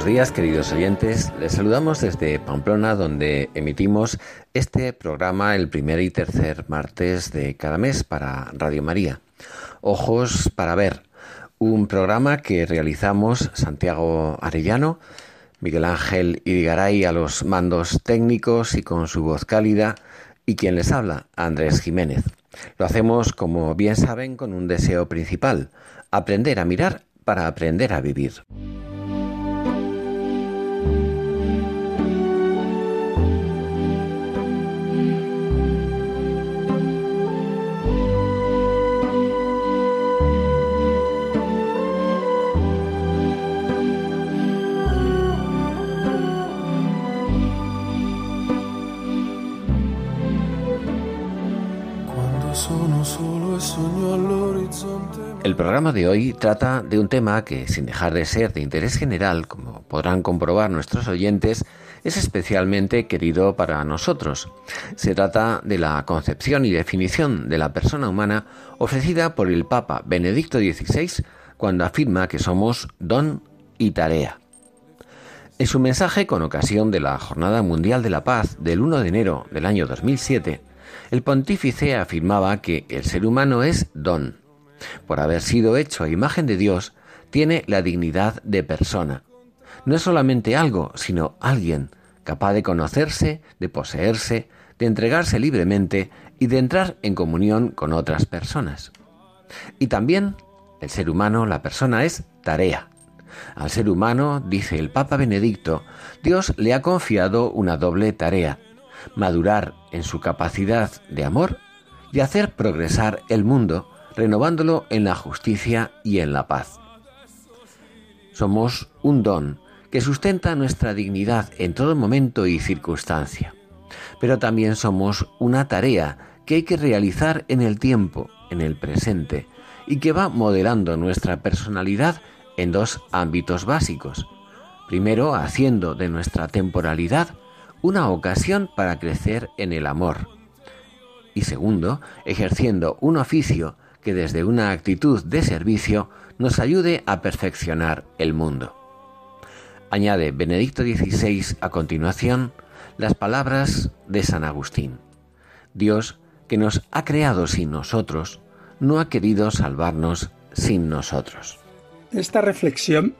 Buenos días, queridos oyentes. Les saludamos desde Pamplona, donde emitimos este programa el primer y tercer martes de cada mes para Radio María. Ojos para ver, un programa que realizamos Santiago Arellano, Miguel Ángel Idigaray a los mandos técnicos y con su voz cálida, y quien les habla, Andrés Jiménez. Lo hacemos, como bien saben, con un deseo principal, aprender a mirar para aprender a vivir. El programa de hoy trata de un tema que, sin dejar de ser de interés general, como podrán comprobar nuestros oyentes, es especialmente querido para nosotros. Se trata de la concepción y definición de la persona humana ofrecida por el Papa Benedicto XVI cuando afirma que somos don y tarea. En su mensaje con ocasión de la Jornada Mundial de la Paz del 1 de enero del año 2007, el pontífice afirmaba que el ser humano es don por haber sido hecho a imagen de Dios, tiene la dignidad de persona. No es solamente algo, sino alguien, capaz de conocerse, de poseerse, de entregarse libremente y de entrar en comunión con otras personas. Y también el ser humano, la persona es tarea. Al ser humano, dice el Papa Benedicto, Dios le ha confiado una doble tarea, madurar en su capacidad de amor y hacer progresar el mundo renovándolo en la justicia y en la paz. Somos un don que sustenta nuestra dignidad en todo momento y circunstancia, pero también somos una tarea que hay que realizar en el tiempo, en el presente, y que va modelando nuestra personalidad en dos ámbitos básicos. Primero, haciendo de nuestra temporalidad una ocasión para crecer en el amor. Y segundo, ejerciendo un oficio que desde una actitud de servicio nos ayude a perfeccionar el mundo. Añade Benedicto XVI a continuación las palabras de San Agustín. Dios, que nos ha creado sin nosotros, no ha querido salvarnos sin nosotros. Esta reflexión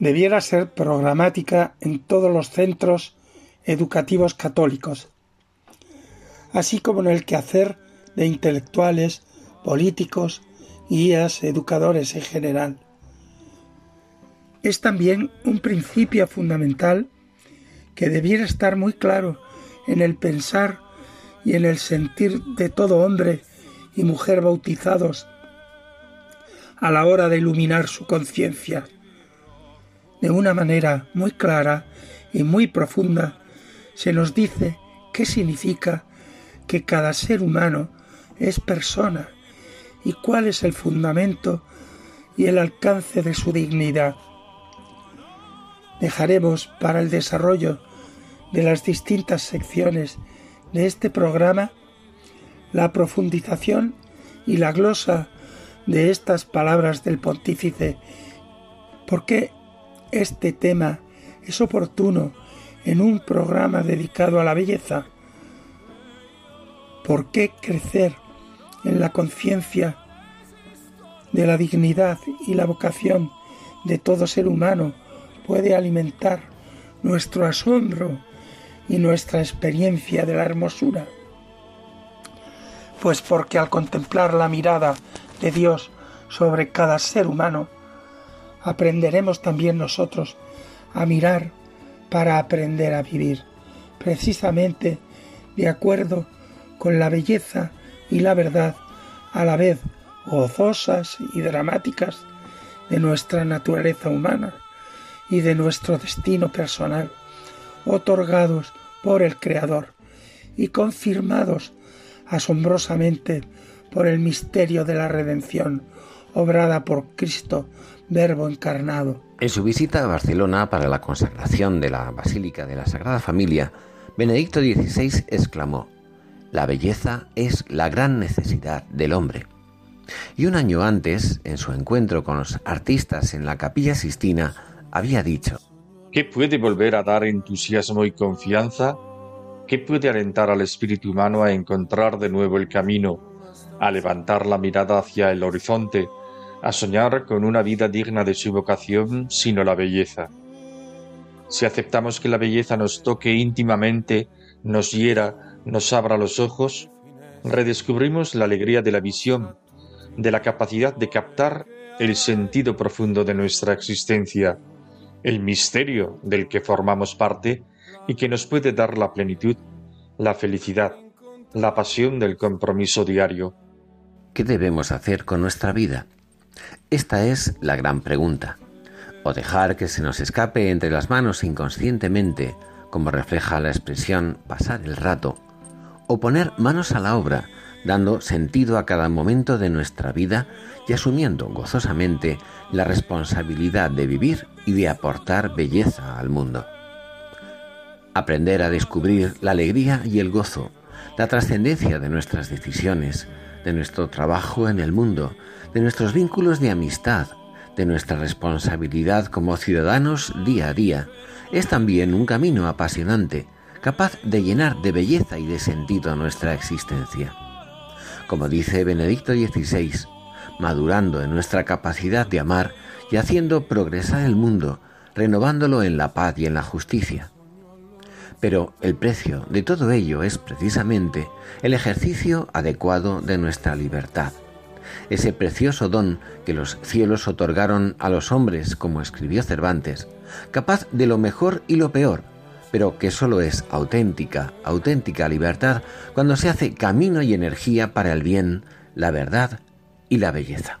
debiera ser programática en todos los centros educativos católicos, así como en el quehacer de intelectuales, políticos, guías, educadores en general. Es también un principio fundamental que debiera estar muy claro en el pensar y en el sentir de todo hombre y mujer bautizados a la hora de iluminar su conciencia. De una manera muy clara y muy profunda se nos dice qué significa que cada ser humano es persona y cuál es el fundamento y el alcance de su dignidad. Dejaremos para el desarrollo de las distintas secciones de este programa la profundización y la glosa de estas palabras del pontífice, porque este tema es oportuno en un programa dedicado a la belleza. ¿Por qué crecer en la conciencia de la dignidad y la vocación de todo ser humano puede alimentar nuestro asombro y nuestra experiencia de la hermosura? Pues porque al contemplar la mirada de Dios sobre cada ser humano, aprenderemos también nosotros a mirar para aprender a vivir, precisamente de acuerdo con la belleza y la verdad a la vez gozosas y dramáticas de nuestra naturaleza humana y de nuestro destino personal, otorgados por el Creador y confirmados asombrosamente por el misterio de la redención, obrada por Cristo, Verbo encarnado. En su visita a Barcelona para la consagración de la Basílica de la Sagrada Familia, Benedicto XVI exclamó, La belleza es la gran necesidad del hombre. Y un año antes, en su encuentro con los artistas en la Capilla Sistina, había dicho, ¿Qué puede volver a dar entusiasmo y confianza? ¿Qué puede alentar al espíritu humano a encontrar de nuevo el camino, a levantar la mirada hacia el horizonte, a soñar con una vida digna de su vocación, sino la belleza? Si aceptamos que la belleza nos toque íntimamente, nos hiera, nos abra los ojos, redescubrimos la alegría de la visión, de la capacidad de captar el sentido profundo de nuestra existencia, el misterio del que formamos parte y que nos puede dar la plenitud, la felicidad, la pasión del compromiso diario. ¿Qué debemos hacer con nuestra vida? Esta es la gran pregunta. O dejar que se nos escape entre las manos inconscientemente, como refleja la expresión pasar el rato, o poner manos a la obra, dando sentido a cada momento de nuestra vida y asumiendo gozosamente la responsabilidad de vivir y de aportar belleza al mundo. Aprender a descubrir la alegría y el gozo, la trascendencia de nuestras decisiones, de nuestro trabajo en el mundo, de nuestros vínculos de amistad, de nuestra responsabilidad como ciudadanos día a día, es también un camino apasionante, capaz de llenar de belleza y de sentido nuestra existencia. Como dice Benedicto XVI, madurando en nuestra capacidad de amar y haciendo progresar el mundo, renovándolo en la paz y en la justicia. Pero el precio de todo ello es precisamente el ejercicio adecuado de nuestra libertad, ese precioso don que los cielos otorgaron a los hombres, como escribió Cervantes, capaz de lo mejor y lo peor, pero que sólo es auténtica, auténtica libertad cuando se hace camino y energía para el bien, la verdad y la belleza.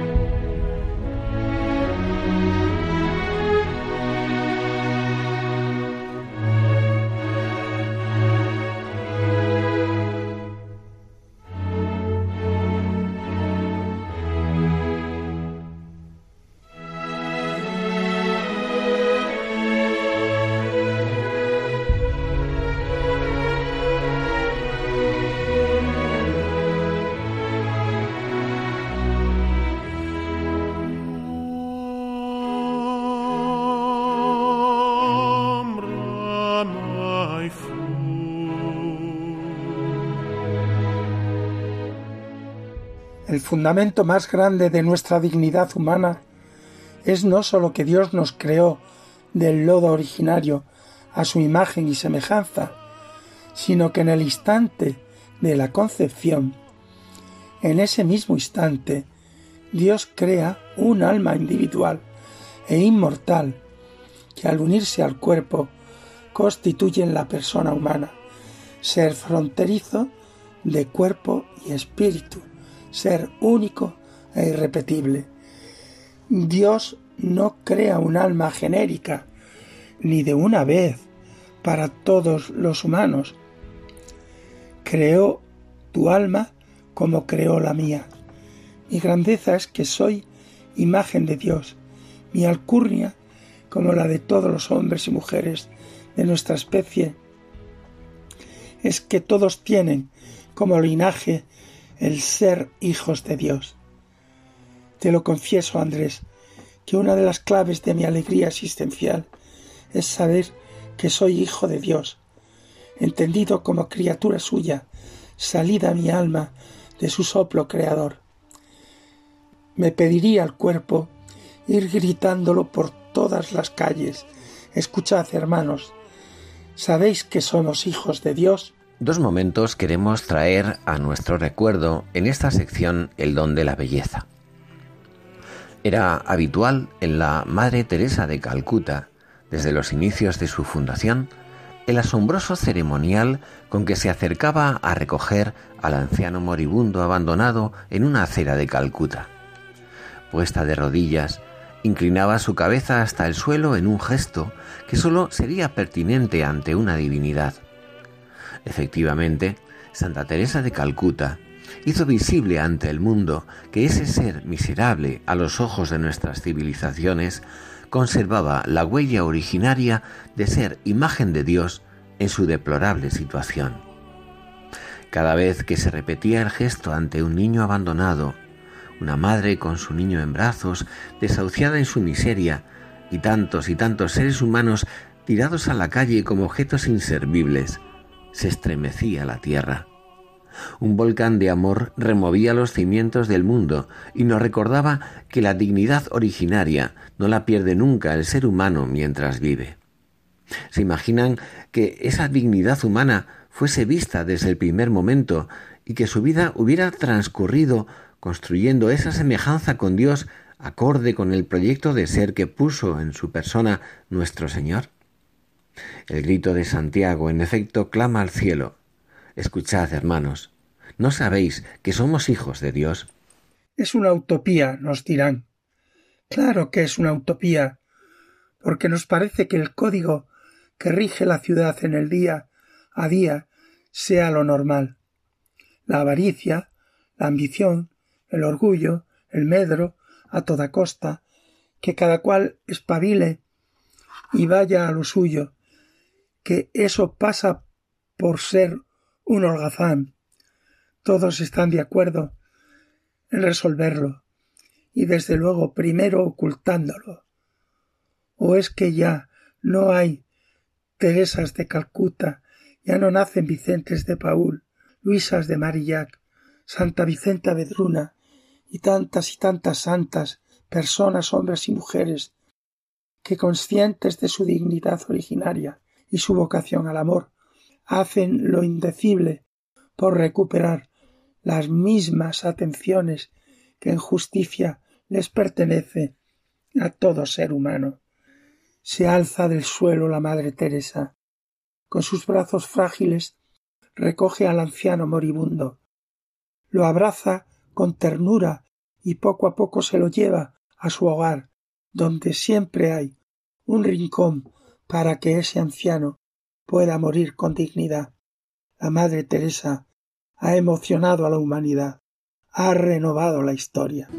El fundamento más grande de nuestra dignidad humana es no sólo que Dios nos creó del lodo originario a su imagen y semejanza, sino que en el instante de la concepción, en ese mismo instante, Dios crea un alma individual e inmortal que al unirse al cuerpo constituyen la persona humana, ser fronterizo de cuerpo y espíritu ser único e irrepetible. Dios no crea un alma genérica, ni de una vez, para todos los humanos. Creó tu alma como creó la mía. Mi grandeza es que soy imagen de Dios, mi alcurnia como la de todos los hombres y mujeres de nuestra especie, es que todos tienen como linaje el ser hijos de Dios. Te lo confieso, Andrés, que una de las claves de mi alegría existencial es saber que soy hijo de Dios, entendido como criatura suya, salida mi alma de su soplo creador. Me pediría el cuerpo ir gritándolo por todas las calles. Escuchad, hermanos, ¿sabéis que somos hijos de Dios? Dos momentos queremos traer a nuestro recuerdo en esta sección el don de la belleza. Era habitual en la Madre Teresa de Calcuta, desde los inicios de su fundación, el asombroso ceremonial con que se acercaba a recoger al anciano moribundo abandonado en una acera de Calcuta. Puesta de rodillas, inclinaba su cabeza hasta el suelo en un gesto que sólo sería pertinente ante una divinidad. Efectivamente, Santa Teresa de Calcuta hizo visible ante el mundo que ese ser miserable a los ojos de nuestras civilizaciones conservaba la huella originaria de ser imagen de Dios en su deplorable situación. Cada vez que se repetía el gesto ante un niño abandonado, una madre con su niño en brazos, desahuciada en su miseria, y tantos y tantos seres humanos tirados a la calle como objetos inservibles, se estremecía la tierra. Un volcán de amor removía los cimientos del mundo y nos recordaba que la dignidad originaria no la pierde nunca el ser humano mientras vive. ¿Se imaginan que esa dignidad humana fuese vista desde el primer momento y que su vida hubiera transcurrido construyendo esa semejanza con Dios acorde con el proyecto de ser que puso en su persona nuestro Señor? El grito de Santiago, en efecto, clama al cielo. Escuchad, hermanos, ¿no sabéis que somos hijos de Dios? Es una utopía, nos dirán. Claro que es una utopía, porque nos parece que el código que rige la ciudad en el día a día sea lo normal. La avaricia, la ambición, el orgullo, el medro, a toda costa, que cada cual espabile y vaya a lo suyo, que eso pasa por ser un holgazán. Todos están de acuerdo en resolverlo y desde luego primero ocultándolo. ¿O es que ya no hay Teresas de Calcuta, ya no nacen Vicentes de Paul, Luisas de Marillac, Santa Vicenta Vedruna y tantas y tantas santas personas, hombres y mujeres, que conscientes de su dignidad originaria y su vocación al amor, hacen lo indecible por recuperar las mismas atenciones que en justicia les pertenece a todo ser humano. Se alza del suelo la Madre Teresa. Con sus brazos frágiles recoge al anciano moribundo. Lo abraza con ternura y poco a poco se lo lleva a su hogar, donde siempre hay un rincón para que ese anciano pueda morir con dignidad. La Madre Teresa ha emocionado a la humanidad, ha renovado la historia.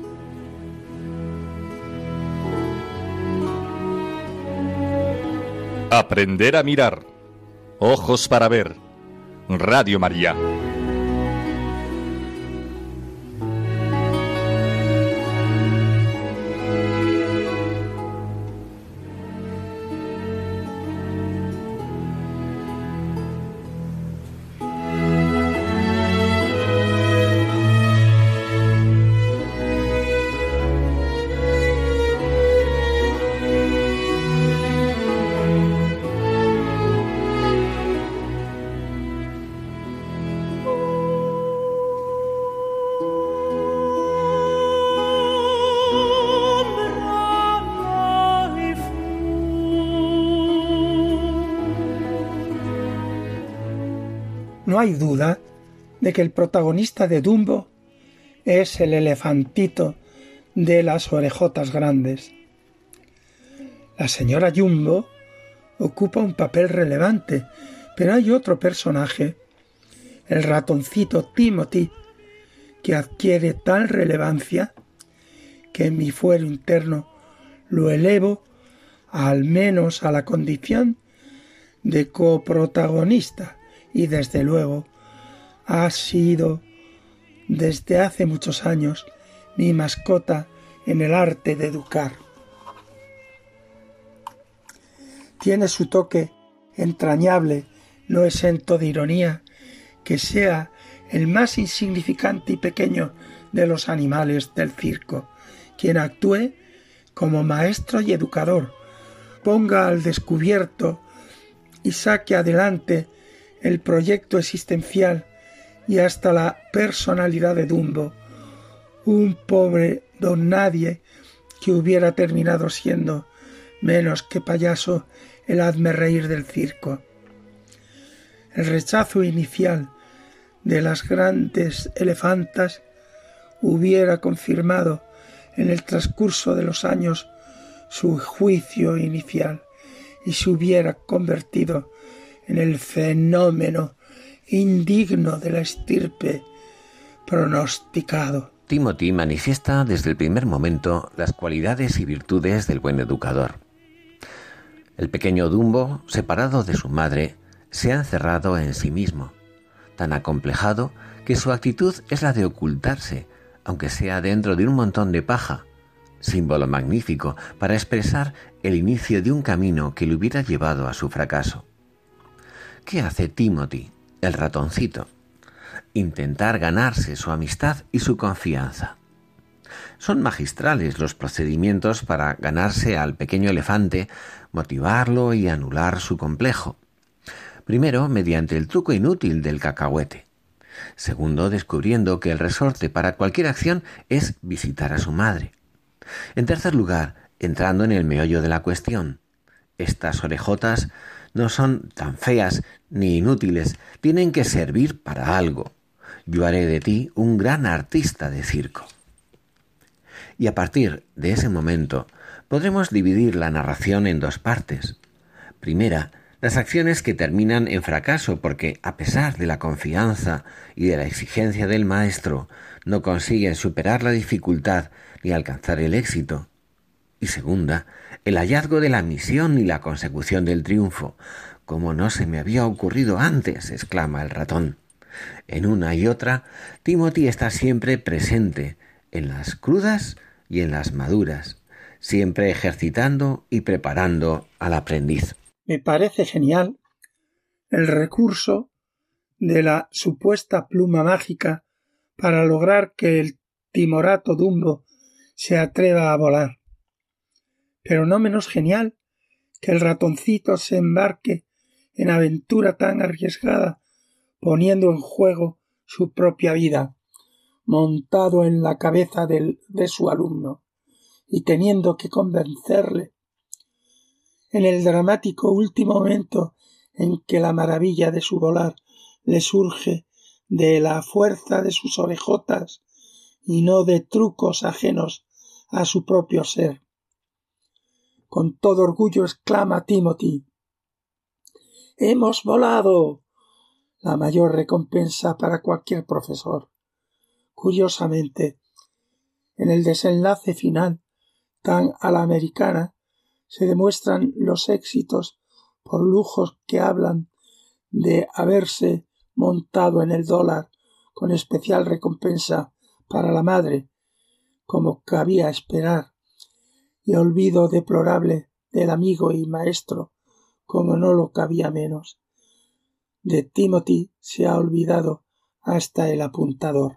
Aprender a mirar. Ojos para ver. Radio María. No hay duda de que el protagonista de Dumbo es el elefantito de las orejotas grandes. La señora Jumbo ocupa un papel relevante, pero hay otro personaje, el ratoncito Timothy, que adquiere tal relevancia que en mi fuero interno lo elevo al menos a la condición de coprotagonista y desde luego ha sido desde hace muchos años mi mascota en el arte de educar. Tiene su toque entrañable, no exento de ironía, que sea el más insignificante y pequeño de los animales del circo, quien actúe como maestro y educador, ponga al descubierto y saque adelante el proyecto existencial y hasta la personalidad de Dumbo, un pobre don nadie que hubiera terminado siendo menos que payaso el hazme reír del circo. El rechazo inicial de las grandes elefantas hubiera confirmado en el transcurso de los años su juicio inicial y se hubiera convertido en el fenómeno indigno de la estirpe pronosticado. Timothy manifiesta desde el primer momento las cualidades y virtudes del buen educador. El pequeño Dumbo, separado de su madre, se ha encerrado en sí mismo, tan acomplejado que su actitud es la de ocultarse, aunque sea dentro de un montón de paja, símbolo magnífico para expresar el inicio de un camino que le hubiera llevado a su fracaso. ¿Qué hace Timothy, el ratoncito? Intentar ganarse su amistad y su confianza. Son magistrales los procedimientos para ganarse al pequeño elefante, motivarlo y anular su complejo. Primero, mediante el truco inútil del cacahuete. Segundo, descubriendo que el resorte para cualquier acción es visitar a su madre. En tercer lugar, entrando en el meollo de la cuestión. Estas orejotas no son tan feas ni inútiles, tienen que servir para algo. Yo haré de ti un gran artista de circo. Y a partir de ese momento podremos dividir la narración en dos partes. Primera, las acciones que terminan en fracaso porque, a pesar de la confianza y de la exigencia del maestro, no consiguen superar la dificultad ni alcanzar el éxito. Y segunda, el hallazgo de la misión y la consecución del triunfo. Como no se me había ocurrido antes, exclama el ratón. En una y otra, Timothy está siempre presente, en las crudas y en las maduras, siempre ejercitando y preparando al aprendiz me parece genial el recurso de la supuesta pluma mágica para lograr que el timorato Dumbo se atreva a volar. Pero no menos genial que el ratoncito se embarque en aventura tan arriesgada, poniendo en juego su propia vida, montado en la cabeza de su alumno, y teniendo que convencerle en el dramático último momento en que la maravilla de su volar le surge de la fuerza de sus orejotas y no de trucos ajenos a su propio ser. Con todo orgullo exclama Timothy Hemos volado. la mayor recompensa para cualquier profesor. Curiosamente, en el desenlace final tan a la americana se demuestran los éxitos por lujos que hablan de haberse montado en el dólar con especial recompensa para la madre, como cabía esperar, y olvido deplorable del amigo y maestro, como no lo cabía menos. De Timothy se ha olvidado hasta el apuntador.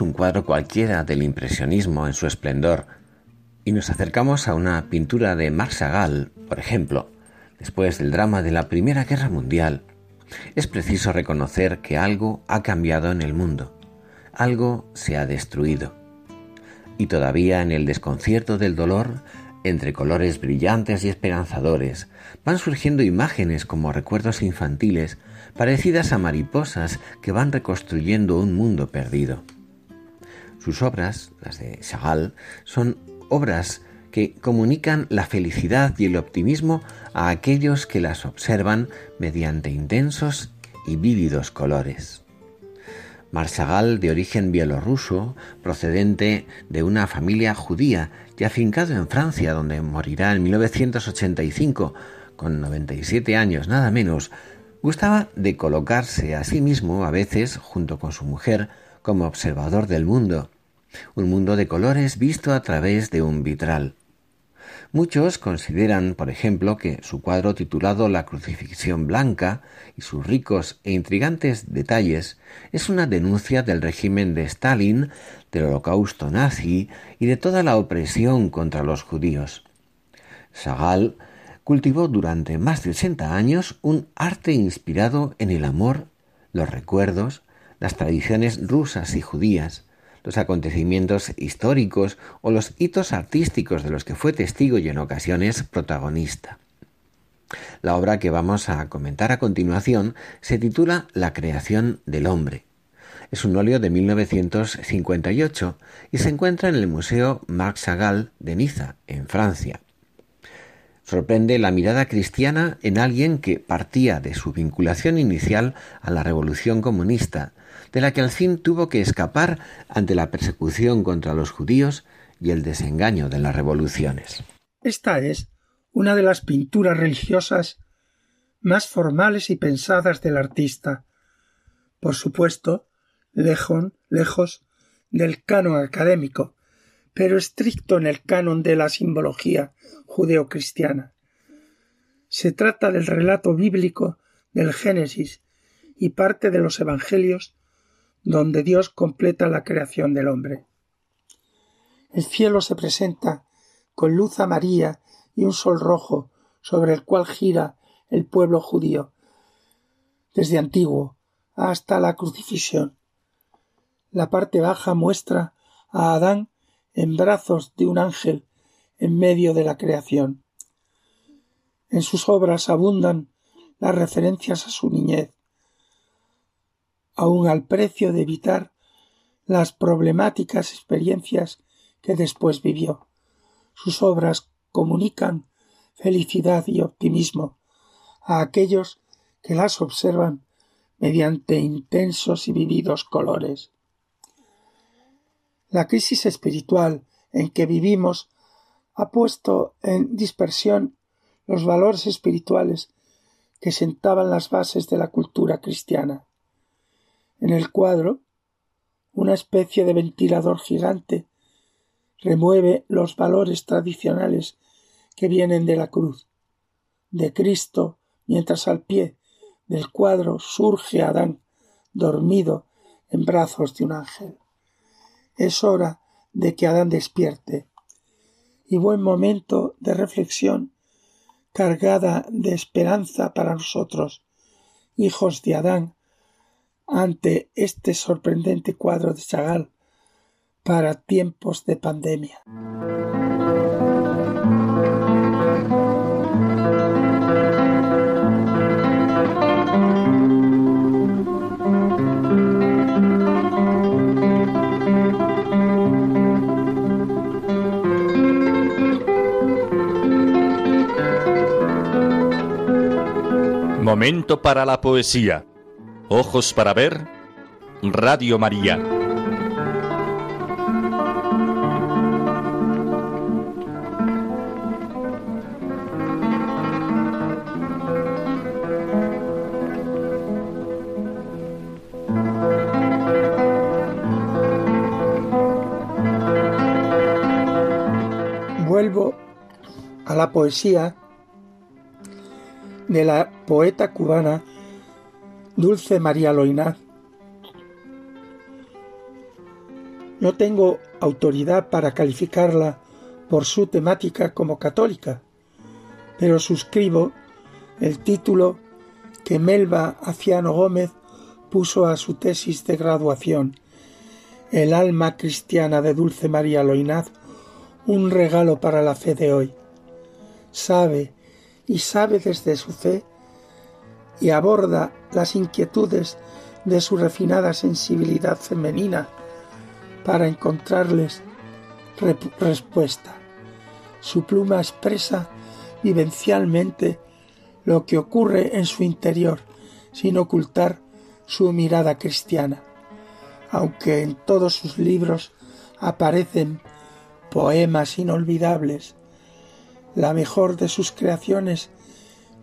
Un cuadro cualquiera del impresionismo en su esplendor y nos acercamos a una pintura de Marc por ejemplo, después del drama de la Primera Guerra Mundial, es preciso reconocer que algo ha cambiado en el mundo, algo se ha destruido. Y todavía en el desconcierto del dolor, entre colores brillantes y esperanzadores, van surgiendo imágenes como recuerdos infantiles, parecidas a mariposas que van reconstruyendo un mundo perdido. Sus obras, las de Chagall, son obras que comunican la felicidad y el optimismo a aquellos que las observan mediante intensos y vívidos colores. Marshall, de origen bielorruso, procedente de una familia judía y afincado en Francia, donde morirá en 1985, con 97 años nada menos, gustaba de colocarse a sí mismo, a veces, junto con su mujer, como observador del mundo, un mundo de colores visto a través de un vitral. Muchos consideran, por ejemplo, que su cuadro titulado La crucifixión blanca y sus ricos e intrigantes detalles es una denuncia del régimen de Stalin, del holocausto nazi y de toda la opresión contra los judíos. Chagall cultivó durante más de 80 años un arte inspirado en el amor, los recuerdos, las tradiciones rusas y judías, los acontecimientos históricos o los hitos artísticos de los que fue testigo y en ocasiones protagonista. La obra que vamos a comentar a continuación se titula La creación del hombre. Es un óleo de 1958 y se encuentra en el Museo Marc Chagall de Niza, en Francia. Sorprende la mirada cristiana en alguien que partía de su vinculación inicial a la revolución comunista de la que al fin tuvo que escapar ante la persecución contra los judíos y el desengaño de las revoluciones. Esta es una de las pinturas religiosas más formales y pensadas del artista. Por supuesto, lejos, lejos del canon académico, pero estricto en el canon de la simbología judeocristiana. Se trata del relato bíblico del Génesis y parte de los Evangelios donde Dios completa la creación del hombre. El cielo se presenta con luz amarilla y un sol rojo sobre el cual gira el pueblo judío, desde antiguo hasta la crucifixión. La parte baja muestra a Adán en brazos de un ángel en medio de la creación. En sus obras abundan las referencias a su niñez, aun al precio de evitar las problemáticas experiencias que después vivió. Sus obras comunican felicidad y optimismo a aquellos que las observan mediante intensos y vividos colores. La crisis espiritual en que vivimos ha puesto en dispersión los valores espirituales que sentaban las bases de la cultura cristiana. En el cuadro, una especie de ventilador gigante remueve los valores tradicionales que vienen de la cruz, de Cristo, mientras al pie del cuadro surge Adán, dormido en brazos de un ángel. Es hora de que Adán despierte, y buen momento de reflexión cargada de esperanza para nosotros, hijos de Adán, ante este sorprendente cuadro de Chagall para tiempos de pandemia. Momento para la poesía Ojos para ver, Radio María. Vuelvo a la poesía de la poeta cubana Dulce María Loinaz. No tengo autoridad para calificarla por su temática como católica, pero suscribo el título que Melba Aciano Gómez puso a su tesis de graduación, el alma cristiana de Dulce María Loinaz un regalo para la fe de hoy. Sabe y sabe desde su fe y aborda las inquietudes de su refinada sensibilidad femenina para encontrarles respuesta. Su pluma expresa vivencialmente lo que ocurre en su interior sin ocultar su mirada cristiana. Aunque en todos sus libros aparecen poemas inolvidables, la mejor de sus creaciones,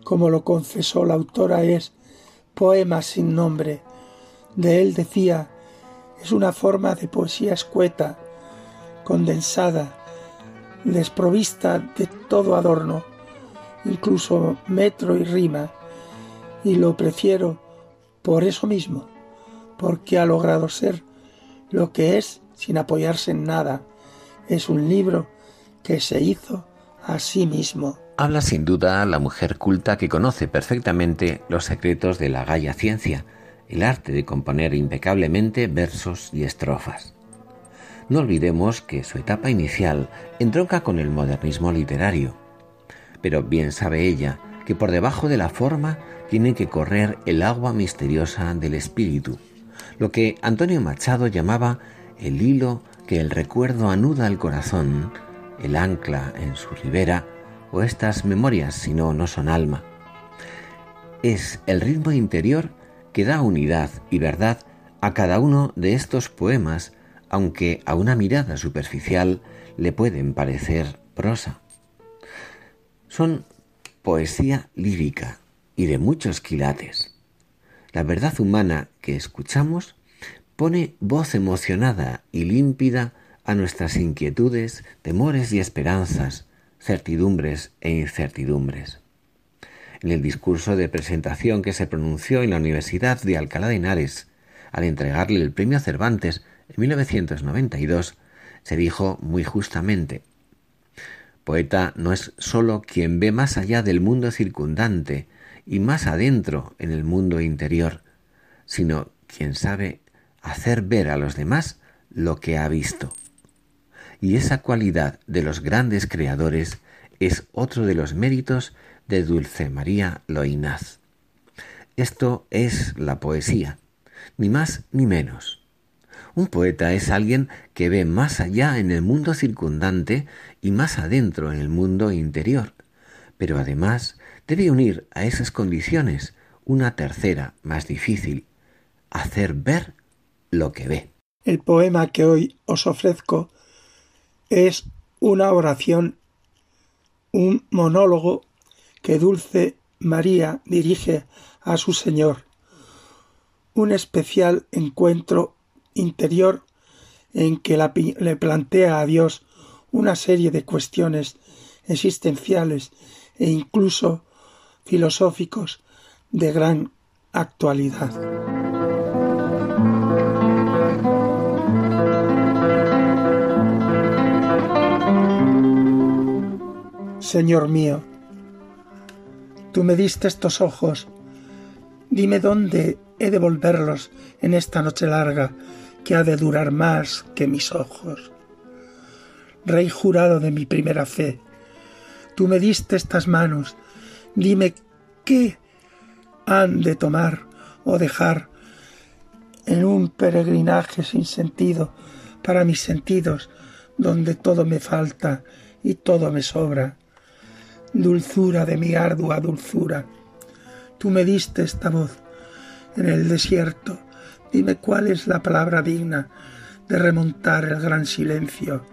como lo confesó la autora, es Poema sin nombre. De él decía, es una forma de poesía escueta, condensada, desprovista de todo adorno, incluso metro y rima, y lo prefiero por eso mismo, porque ha logrado ser lo que es sin apoyarse en nada. Es un libro que se hizo a sí mismo. Habla sin duda la mujer culta que conoce perfectamente los secretos de la gaya ciencia, el arte de componer impecablemente versos y estrofas. No olvidemos que su etapa inicial entronca con el modernismo literario, pero bien sabe ella que por debajo de la forma tiene que correr el agua misteriosa del espíritu, lo que Antonio Machado llamaba el hilo que el recuerdo anuda al corazón, el ancla en su ribera, o estas memorias, si no, no son alma. Es el ritmo interior que da unidad y verdad a cada uno de estos poemas, aunque a una mirada superficial le pueden parecer prosa. Son poesía lírica y de muchos quilates. La verdad humana que escuchamos pone voz emocionada y límpida a nuestras inquietudes, temores y esperanzas, certidumbres e incertidumbres. En el discurso de presentación que se pronunció en la Universidad de Alcalá de Henares, al entregarle el premio Cervantes en 1992, se dijo muy justamente Poeta no es sólo quien ve más allá del mundo circundante y más adentro en el mundo interior, sino quien sabe hacer ver a los demás lo que ha visto. Y esa cualidad de los grandes creadores es otro de los méritos de Dulce María Loinaz. Esto es la poesía, ni más ni menos. Un poeta es alguien que ve más allá en el mundo circundante y más adentro en el mundo interior, pero además debe unir a esas condiciones una tercera, más difícil, hacer ver lo que ve. El poema que hoy os ofrezco es una oración, un monólogo que Dulce María dirige a su Señor, un especial encuentro interior en que le plantea a Dios una serie de cuestiones existenciales e incluso filosóficos de gran actualidad. Señor mío, tú me diste estos ojos, dime dónde he de volverlos en esta noche larga que ha de durar más que mis ojos. Rey jurado de mi primera fe, tú me diste estas manos, dime qué han de tomar o dejar en un peregrinaje sin sentido para mis sentidos, donde todo me falta y todo me sobra. Dulzura de mi ardua dulzura, tú me diste esta voz en el desierto Dime cuál es la palabra digna de remontar el gran silencio.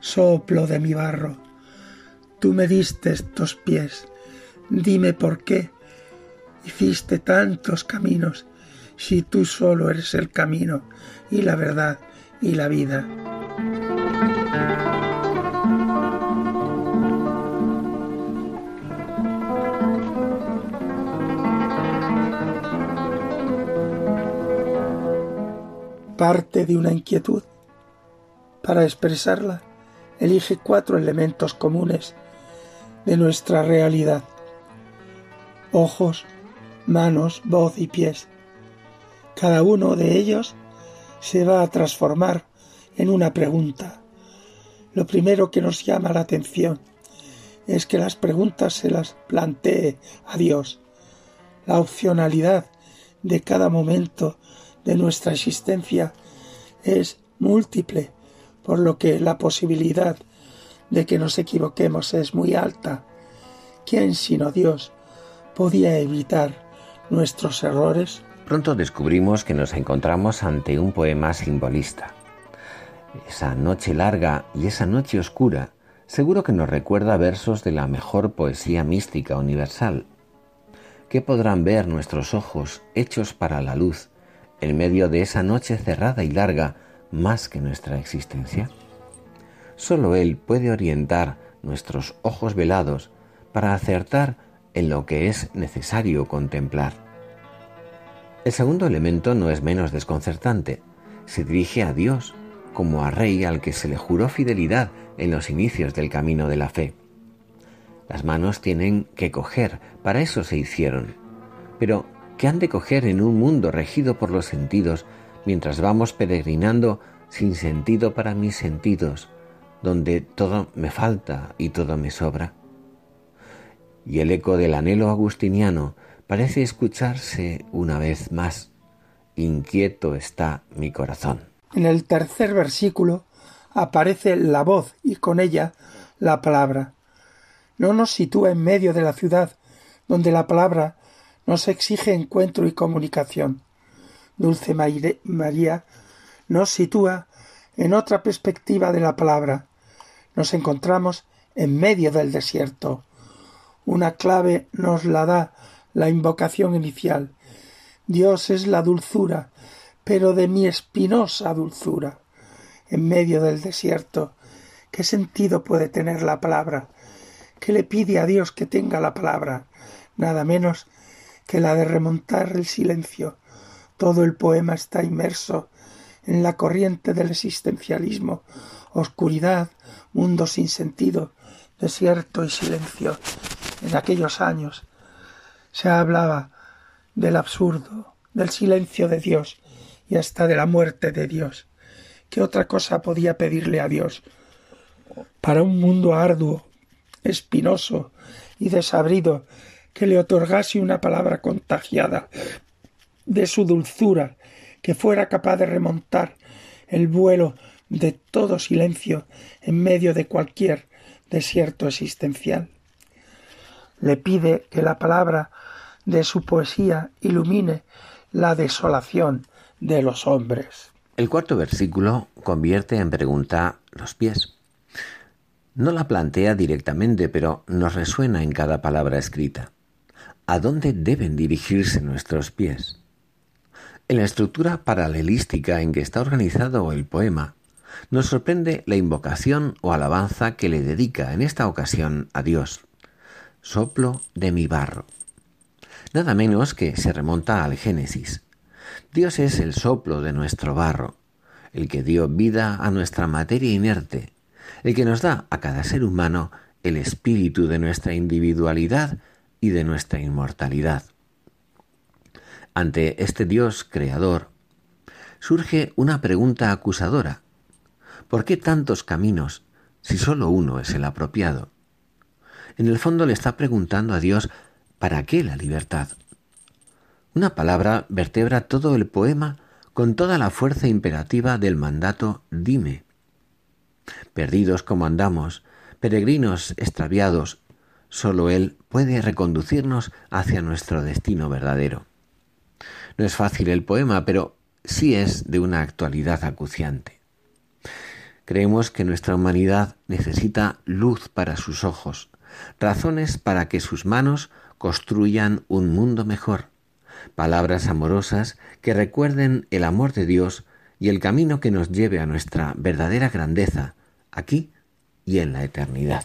Soplo de mi barro, tú me diste estos pies, dime por qué hiciste tantos caminos si tú solo eres el camino y la verdad y la vida. Parte de una inquietud. Para expresarla, elige cuatro elementos comunes de nuestra realidad. Ojos, manos, voz y pies. Cada uno de ellos se va a transformar en una pregunta. Lo primero que nos llama la atención es que las preguntas se las plantee a Dios. La opcionalidad de cada momento de nuestra existencia es múltiple, por lo que la posibilidad de que nos equivoquemos es muy alta. ¿Quién sino Dios podía evitar nuestros errores? Pronto descubrimos que nos encontramos ante un poema simbolista. Esa noche larga y esa noche oscura seguro que nos recuerda versos de la mejor poesía mística universal. ¿Qué podrán ver nuestros ojos hechos para la luz en medio de esa noche cerrada y larga más que nuestra existencia? Solo Él puede orientar nuestros ojos velados para acertar en lo que es necesario contemplar. El segundo elemento no es menos desconcertante. Se dirige a Dios como a Rey al que se le juró fidelidad en los inicios del camino de la fe. Las manos tienen que coger, para eso se hicieron. Pero, ¿qué han de coger en un mundo regido por los sentidos mientras vamos peregrinando sin sentido para mis sentidos, donde todo me falta y todo me sobra? Y el eco del anhelo agustiniano parece escucharse una vez más. Inquieto está mi corazón. En el tercer versículo aparece la voz y con ella la palabra. No nos sitúa en medio de la ciudad, donde la palabra nos exige encuentro y comunicación. Dulce María nos sitúa en otra perspectiva de la palabra. Nos encontramos en medio del desierto. Una clave nos la da la invocación inicial. Dios es la dulzura, pero de mi espinosa dulzura. En medio del desierto, ¿qué sentido puede tener la palabra? ¿Qué le pide a Dios que tenga la palabra? Nada menos que la de remontar el silencio. Todo el poema está inmerso en la corriente del existencialismo, oscuridad, mundo sin sentido, desierto y silencio. En aquellos años se hablaba del absurdo, del silencio de Dios y hasta de la muerte de Dios. ¿Qué otra cosa podía pedirle a Dios? Para un mundo arduo, espinoso y desabrido, que le otorgase una palabra contagiada de su dulzura, que fuera capaz de remontar el vuelo de todo silencio en medio de cualquier desierto existencial. Le pide que la palabra de su poesía ilumine la desolación de los hombres. El cuarto versículo convierte en pregunta los pies. No la plantea directamente, pero nos resuena en cada palabra escrita. ¿A dónde deben dirigirse nuestros pies? En la estructura paralelística en que está organizado el poema, nos sorprende la invocación o alabanza que le dedica en esta ocasión a Dios. Soplo de mi barro. Nada menos que se remonta al Génesis. Dios es el soplo de nuestro barro, el que dio vida a nuestra materia inerte, el que nos da a cada ser humano el espíritu de nuestra individualidad y de nuestra inmortalidad. Ante este Dios creador, surge una pregunta acusadora. ¿Por qué tantos caminos si solo uno es el apropiado? En el fondo le está preguntando a Dios ¿Para qué la libertad? Una palabra vertebra todo el poema con toda la fuerza imperativa del mandato dime. Perdidos como andamos, peregrinos extraviados, sólo Él puede reconducirnos hacia nuestro destino verdadero. No es fácil el poema, pero sí es de una actualidad acuciante. Creemos que nuestra humanidad necesita luz para sus ojos, razones para que sus manos construyan un mundo mejor, palabras amorosas que recuerden el amor de Dios y el camino que nos lleve a nuestra verdadera grandeza, aquí y en la eternidad.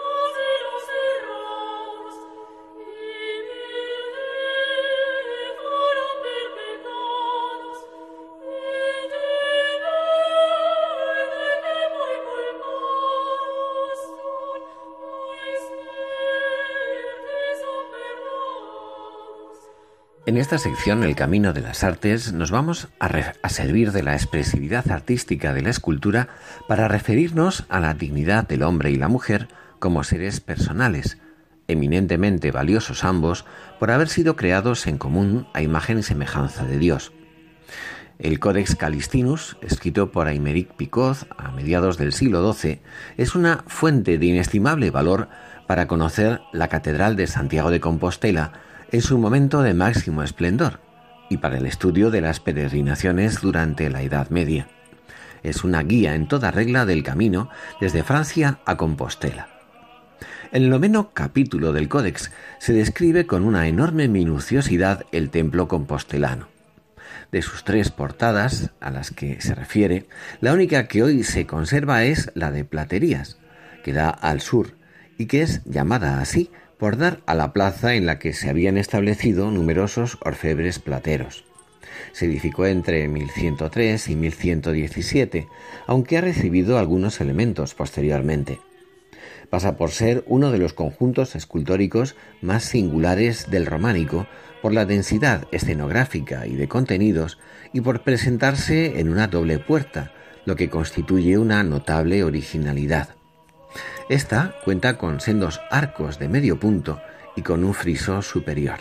En esta sección, El Camino de las Artes, nos vamos a, servir de la expresividad artística de la escultura para referirnos a la dignidad del hombre y la mujer como seres personales, eminentemente valiosos ambos por haber sido creados en común a imagen y semejanza de Dios. El Codex Calistinus, escrito por Aymeric Picot a mediados del siglo XII, es una fuente de inestimable valor para conocer la Catedral de Santiago de Compostela, en su momento de máximo esplendor y para el estudio de las peregrinaciones durante la Edad Media. Es una guía en toda regla del camino desde Francia a Compostela. En el noveno capítulo del Códex se describe con una enorme minuciosidad el templo compostelano. De sus tres portadas a las que se refiere, la única que hoy se conserva es la de Platerías, que da al sur y que es llamada así por dar a la plaza en la que se habían establecido numerosos orfebres plateros. Se edificó entre 1103 y 1117, aunque ha recibido algunos elementos posteriormente. Pasa por ser uno de los conjuntos escultóricos más singulares del románico por la densidad escenográfica y de contenidos y por presentarse en una doble puerta, lo que constituye una notable originalidad. Esta cuenta con sendos arcos de medio punto y con un friso superior.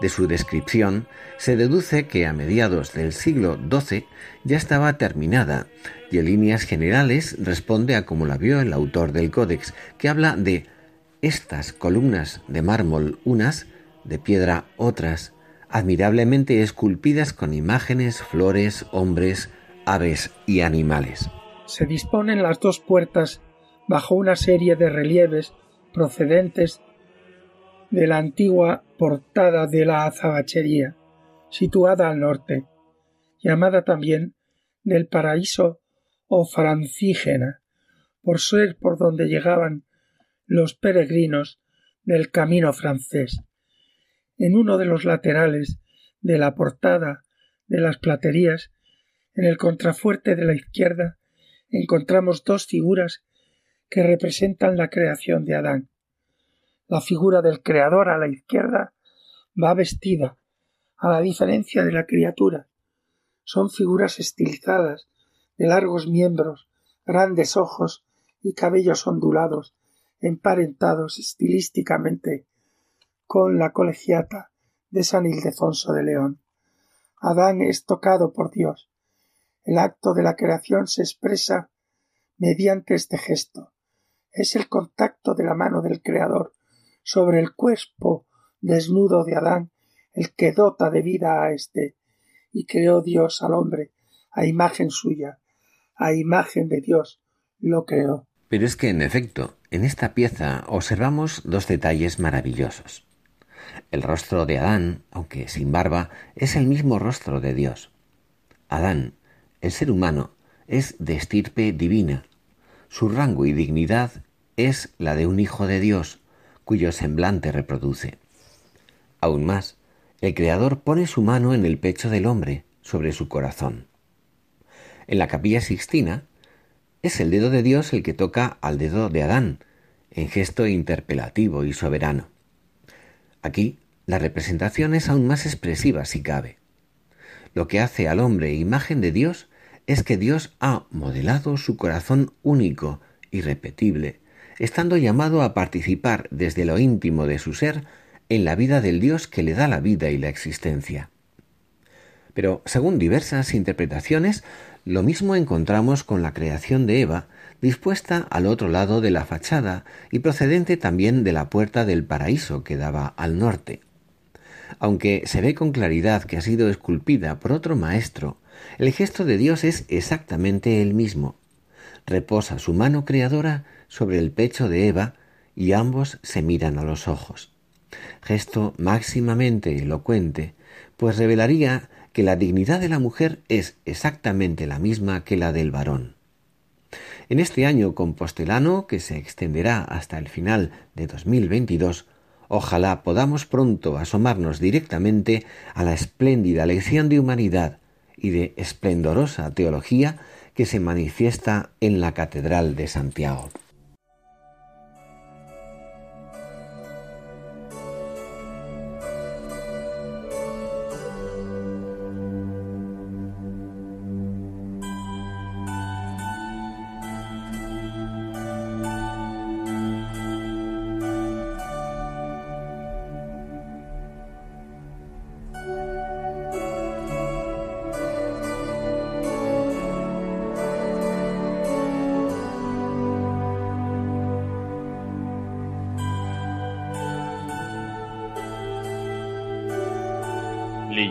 De su descripción se deduce que a mediados del siglo XII ya estaba terminada y en líneas generales responde a como la vio el autor del códex, que habla de estas columnas de mármol unas, de piedra otras, admirablemente esculpidas con imágenes, flores, hombres, aves y animales. Se disponen las dos puertas bajo una serie de relieves procedentes de la antigua portada de la azabachería, situada al norte, llamada también del paraíso o francígena, por ser por donde llegaban los peregrinos del camino francés. En uno de los laterales de la portada de las platerías, en el contrafuerte de la izquierda, encontramos dos figuras que representan la creación de Adán. La figura del Creador a la izquierda va vestida, a la diferencia de la criatura. Son figuras estilizadas, de largos miembros, grandes ojos y cabellos ondulados, emparentados estilísticamente con la colegiata de San Ildefonso de León. Adán es tocado por Dios. El acto de la creación se expresa mediante este gesto es el contacto de la mano del Creador sobre el cuerpo desnudo de Adán el que dota de vida a éste, y creó Dios al hombre a imagen suya, a imagen de Dios lo creó. Pero es que, en efecto, en esta pieza observamos dos detalles maravillosos. El rostro de Adán, aunque sin barba, es el mismo rostro de Dios. Adán, el ser humano, es de estirpe divina. Su rango y dignidad es la de un Hijo de Dios, cuyo semblante reproduce. Aún más, el Creador pone su mano en el pecho del hombre, sobre su corazón. En la capilla sixtina, es el dedo de Dios el que toca al dedo de Adán, en gesto interpelativo y soberano. Aquí, la representación es aún más expresiva si cabe. Lo que hace al hombre imagen de Dios es que Dios ha modelado su corazón único, irrepetible, estando llamado a participar desde lo íntimo de su ser en la vida del Dios que le da la vida y la existencia. Pero, según diversas interpretaciones, lo mismo encontramos con la creación de Eva, dispuesta al otro lado de la fachada y procedente también de la puerta del paraíso que daba al norte. Aunque se ve con claridad que ha sido esculpida por otro maestro, el gesto de Dios es exactamente el mismo. Reposa su mano creadora sobre el pecho de Eva y ambos se miran a los ojos. Gesto máximamente elocuente, pues revelaría que la dignidad de la mujer es exactamente la misma que la del varón. En este año compostelano, que se extenderá hasta el final de 2022, ojalá podamos pronto asomarnos directamente a la espléndida lección de humanidad y de esplendorosa teología que se manifiesta en la Catedral de Santiago.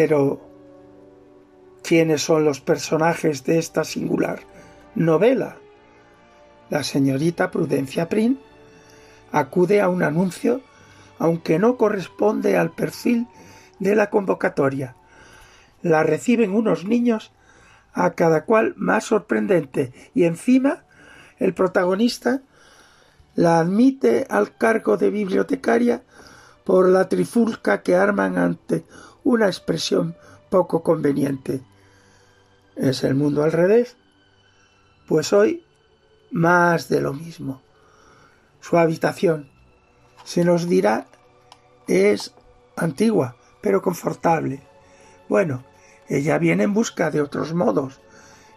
Pero, ¿quiénes son los personajes de esta singular novela? La señorita Prudencia Prin acude a un anuncio, aunque no corresponde al perfil de la convocatoria. La reciben unos niños a cada cual más sorprendente y encima el protagonista la admite al cargo de bibliotecaria por la trifulca que arman ante una expresión poco conveniente. ¿Es el mundo al revés? Pues hoy más de lo mismo. Su habitación, se nos dirá, es antigua, pero confortable. Bueno, ella viene en busca de otros modos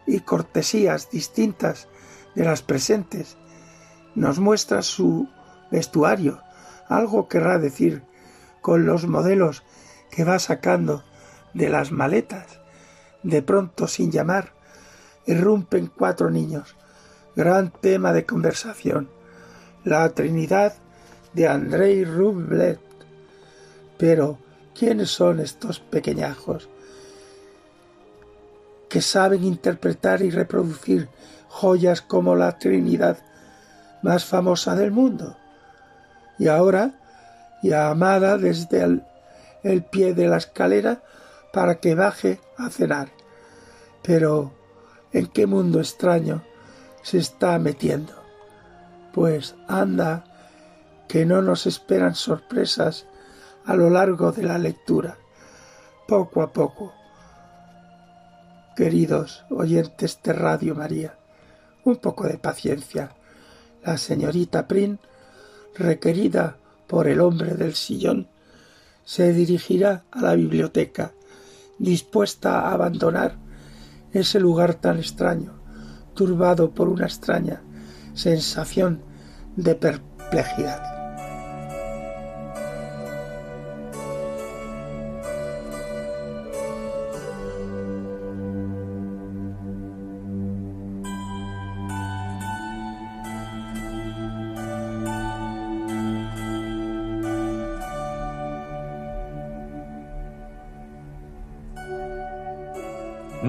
y cortesías distintas de las presentes. Nos muestra su vestuario, algo querrá decir con los modelos que va sacando de las maletas. De pronto, sin llamar, irrumpen cuatro niños. Gran tema de conversación. La Trinidad de Andrei Rublev. Pero, ¿quiénes son estos pequeñajos que saben interpretar y reproducir joyas como la Trinidad más famosa del mundo? Y ahora, ya amada desde el el pie de la escalera para que baje a cenar. Pero ¿en qué mundo extraño se está metiendo? Pues anda, que no nos esperan sorpresas a lo largo de la lectura, poco a poco. Queridos oyentes de Radio María, un poco de paciencia. La señorita Prin, requerida por el hombre del sillón, se dirigirá a la biblioteca, dispuesta a abandonar ese lugar tan extraño, turbado por una extraña sensación de perplejidad.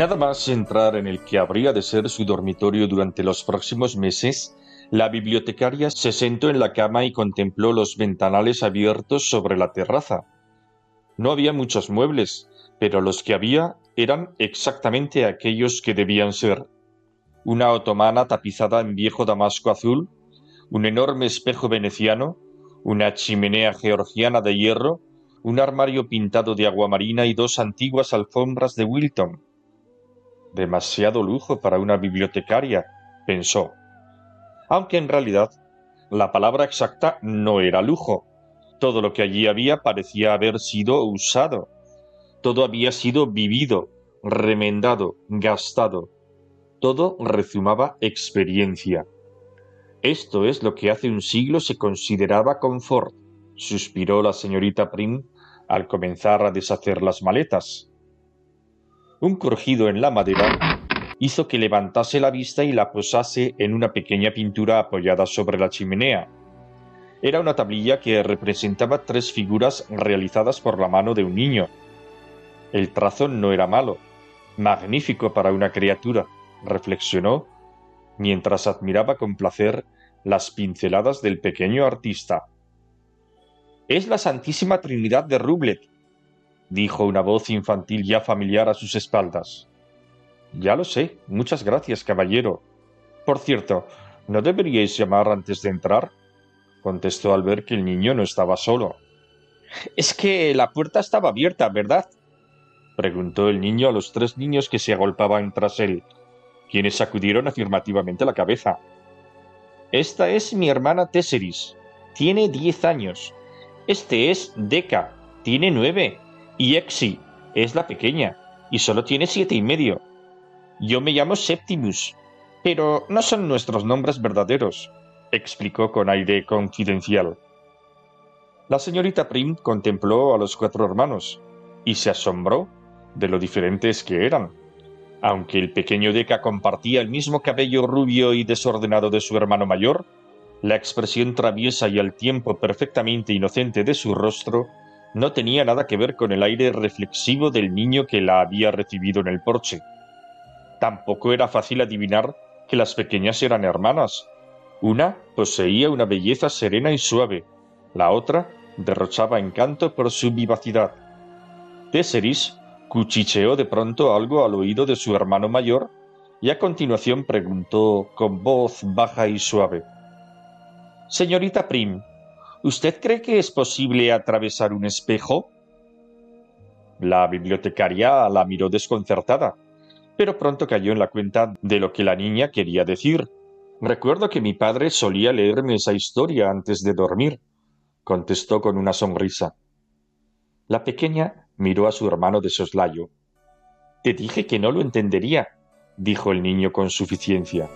Nada más entrar en el que habría de ser su dormitorio durante los próximos meses, la bibliotecaria se sentó en la cama y contempló los ventanales abiertos sobre la terraza. No había muchos muebles, pero los que había eran exactamente aquellos que debían ser. Una otomana tapizada en viejo damasco azul, un enorme espejo veneciano, una chimenea georgiana de hierro, un armario pintado de aguamarina y dos antiguas alfombras de Wilton Demasiado lujo para una bibliotecaria, pensó. Aunque en realidad la palabra exacta no era lujo. Todo lo que allí había parecía haber sido usado. Todo había sido vivido, remendado, gastado. Todo rezumaba experiencia. Esto es lo que hace un siglo se consideraba confort, suspiró la señorita Prim al comenzar a deshacer las maletas. Un crujido en la madera hizo que levantase la vista y la posase en una pequeña pintura apoyada sobre la chimenea. Era una tablilla que representaba tres figuras realizadas por la mano de un niño. El trazo no era malo, magnífico para una criatura, reflexionó, mientras admiraba con placer las pinceladas del pequeño artista. Es la Santísima Trinidad de Rublet, dijo una voz infantil ya familiar a sus espaldas. Ya lo sé. Muchas gracias, caballero. Por cierto, ¿no deberíais llamar antes de entrar? contestó al ver que el niño no estaba solo. Es que la puerta estaba abierta, ¿verdad? preguntó el niño a los tres niños que se agolpaban tras él, quienes sacudieron afirmativamente la cabeza. Esta es mi hermana Tesseris. Tiene diez años. Este es Deca. Tiene nueve. Y Exi es la pequeña. Y solo tiene siete y medio. Yo me llamo Septimus. Pero no son nuestros nombres verdaderos, explicó con aire confidencial. La señorita Prim contempló a los cuatro hermanos y se asombró de lo diferentes que eran. Aunque el pequeño Deca compartía el mismo cabello rubio y desordenado de su hermano mayor, la expresión traviesa y al tiempo perfectamente inocente de su rostro no tenía nada que ver con el aire reflexivo del niño que la había recibido en el porche. Tampoco era fácil adivinar que las pequeñas eran hermanas. Una poseía una belleza serena y suave, la otra derrochaba encanto por su vivacidad. Tesseris cuchicheó de pronto algo al oído de su hermano mayor y a continuación preguntó con voz baja y suave Señorita Prim, ¿usted cree que es posible atravesar un espejo? La bibliotecaria la miró desconcertada, pero pronto cayó en la cuenta de lo que la niña quería decir. Recuerdo que mi padre solía leerme esa historia antes de dormir, contestó con una sonrisa. La pequeña miró a su hermano de soslayo. Te dije que no lo entendería, dijo el niño con suficiencia.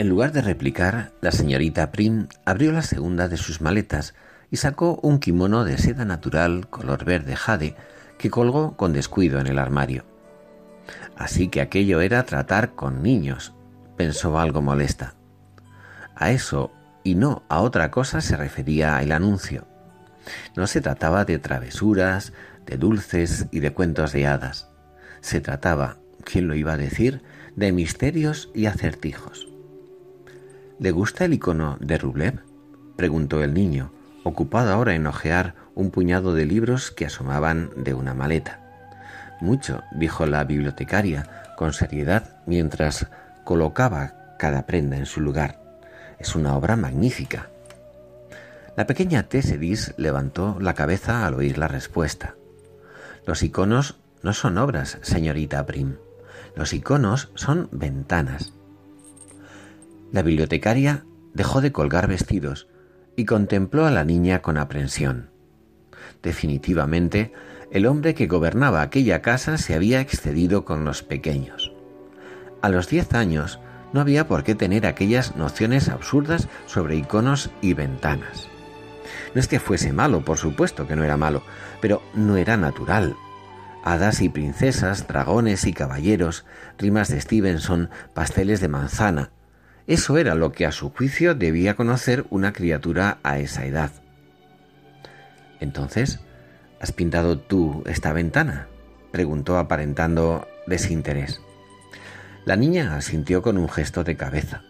En lugar de replicar, la señorita Prim abrió la segunda de sus maletas y sacó un kimono de seda natural color verde jade que colgó con descuido en el armario. Así que aquello era tratar con niños, pensó algo molesta. A eso y no a otra cosa se refería el anuncio. No se trataba de travesuras, de dulces y de cuentos de hadas. Se trataba, ¿quién lo iba a decir?, de misterios y acertijos. ¿Le gusta el icono de Rublev? preguntó el niño, ocupado ahora en hojear un puñado de libros que asomaban de una maleta. Mucho, dijo la bibliotecaria con seriedad mientras colocaba cada prenda en su lugar. Es una obra magnífica. La pequeña Tessedis levantó la cabeza al oír la respuesta. Los iconos no son obras, señorita Prim. Los iconos son ventanas. La bibliotecaria dejó de colgar vestidos y contempló a la niña con aprensión. Definitivamente, el hombre que gobernaba aquella casa se había excedido con los pequeños. A los diez años no había por qué tener aquellas nociones absurdas sobre iconos y ventanas. No es que fuese malo, por supuesto que no era malo, pero no era natural. Hadas y princesas, dragones y caballeros, rimas de Stevenson, pasteles de manzana. Eso era lo que a su juicio debía conocer una criatura a esa edad. Entonces, ¿Has pintado tú esta ventana? preguntó aparentando desinterés. La niña asintió con un gesto de cabeza.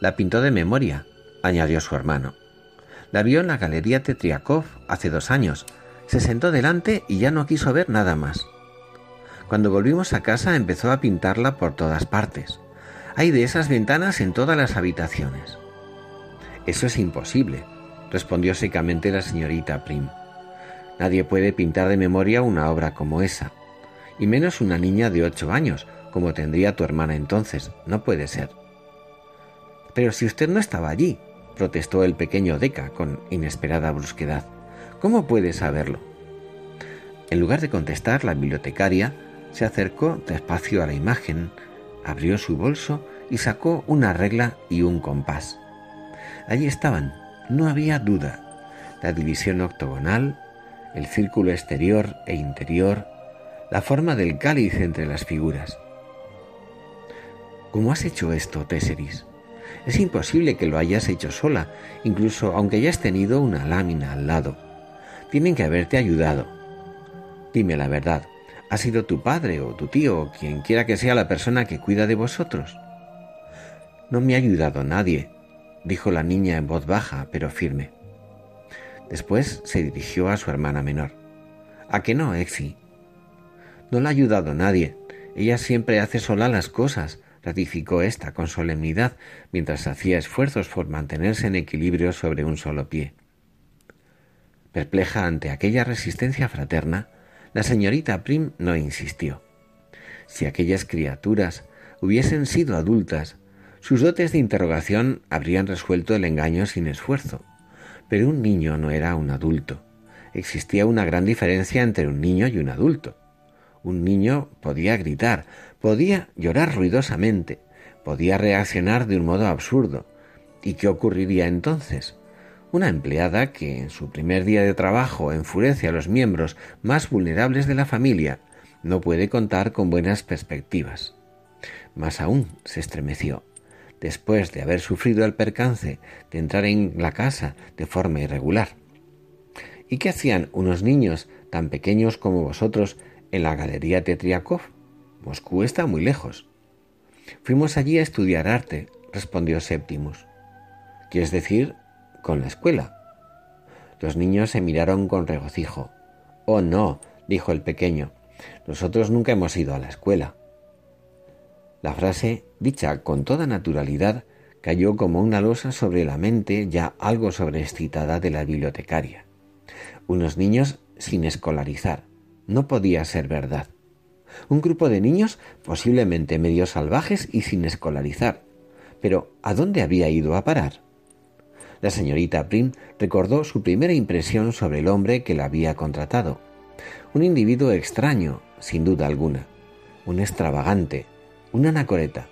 La pintó de memoria, añadió su hermano. La vio en la galería Tetriakov hace dos años. Se sentó delante y ya no quiso ver nada más. Cuando volvimos a casa empezó a pintarla por todas partes. Hay de esas ventanas en todas las habitaciones. Eso es imposible, respondió secamente la señorita Prim. Nadie puede pintar de memoria una obra como esa, y menos una niña de ocho años, como tendría tu hermana entonces. No puede ser. Pero si usted no estaba allí, protestó el pequeño Deca con inesperada brusquedad. ¿Cómo puede saberlo? En lugar de contestar, la bibliotecaria se acercó despacio a la imagen, abrió su bolso y sacó una regla y un compás. Allí estaban, no había duda, la división octogonal, el círculo exterior e interior, la forma del cáliz entre las figuras. ¿Cómo has hecho esto, Tesseris? Es imposible que lo hayas hecho sola, incluso aunque hayas tenido una lámina al lado. Tienen que haberte ayudado. Dime la verdad, ¿ha sido tu padre o tu tío o quien quiera que sea la persona que cuida de vosotros? No me ha ayudado nadie, dijo la niña en voz baja pero firme. Después se dirigió a su hermana menor. ¿A qué no, Exi? No le ha ayudado nadie. Ella siempre hace sola las cosas, ratificó ésta con solemnidad mientras hacía esfuerzos por mantenerse en equilibrio sobre un solo pie. Perpleja ante aquella resistencia fraterna, la señorita Prim no insistió. Si aquellas criaturas hubiesen sido adultas, sus dotes de interrogación habrían resuelto el engaño sin esfuerzo. Pero un niño no era un adulto. Existía una gran diferencia entre un niño y un adulto. Un niño podía gritar, podía llorar ruidosamente, podía reaccionar de un modo absurdo. ¿Y qué ocurriría entonces? Una empleada que en su primer día de trabajo enfurece a los miembros más vulnerables de la familia no puede contar con buenas perspectivas. Más aún se estremeció después de haber sufrido el percance de entrar en la casa de forma irregular. ¿Y qué hacían unos niños tan pequeños como vosotros en la Galería Tetriakov? Moscú está muy lejos. Fuimos allí a estudiar arte, respondió Septimus. ¿Quieres decir con la escuela? Los niños se miraron con regocijo. Oh, no, dijo el pequeño. Nosotros nunca hemos ido a la escuela. La frase, dicha con toda naturalidad, cayó como una losa sobre la mente ya algo sobreexcitada de la bibliotecaria. Unos niños sin escolarizar. No podía ser verdad. Un grupo de niños posiblemente medio salvajes y sin escolarizar. Pero ¿a dónde había ido a parar? La señorita Prim recordó su primera impresión sobre el hombre que la había contratado. Un individuo extraño, sin duda alguna. Un extravagante, una anacoreta,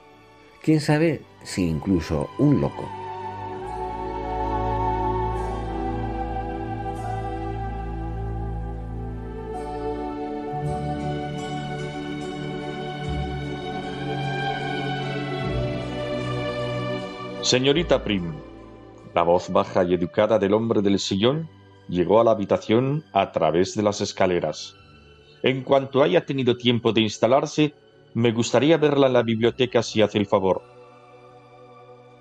quién sabe si incluso un loco. Señorita Prim, la voz baja y educada del hombre del sillón llegó a la habitación a través de las escaleras. En cuanto haya tenido tiempo de instalarse, me gustaría verla en la biblioteca si hace el favor.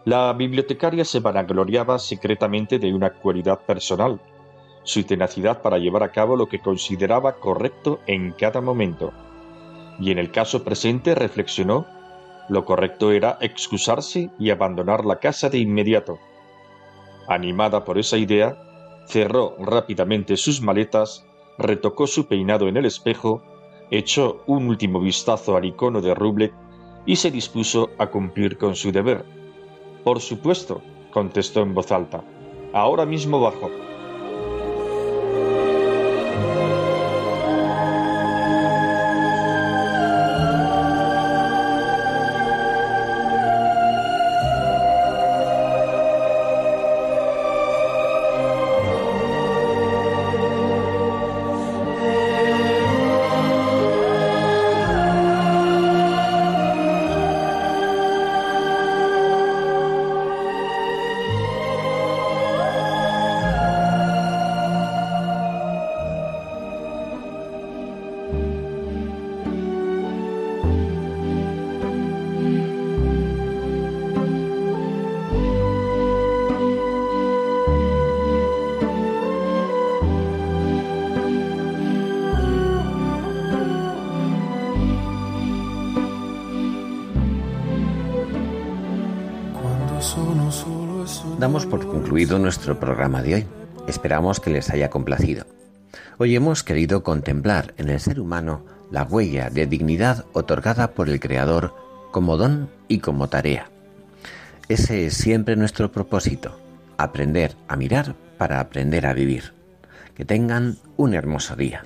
La bibliotecaria se vanagloriaba secretamente de una cualidad personal, su tenacidad para llevar a cabo lo que consideraba correcto en cada momento. Y en el caso presente reflexionó, lo correcto era excusarse y abandonar la casa de inmediato. Animada por esa idea, cerró rápidamente sus maletas, retocó su peinado en el espejo echó un último vistazo al icono de Rublev y se dispuso a cumplir con su deber. Por supuesto, contestó en voz alta. Ahora mismo bajo. Damos por concluido nuestro programa de hoy. Esperamos que les haya complacido. Hoy hemos querido contemplar en el ser humano la huella de dignidad otorgada por el Creador como don y como tarea. Ese es siempre nuestro propósito, aprender a mirar para aprender a vivir. Que tengan un hermoso día.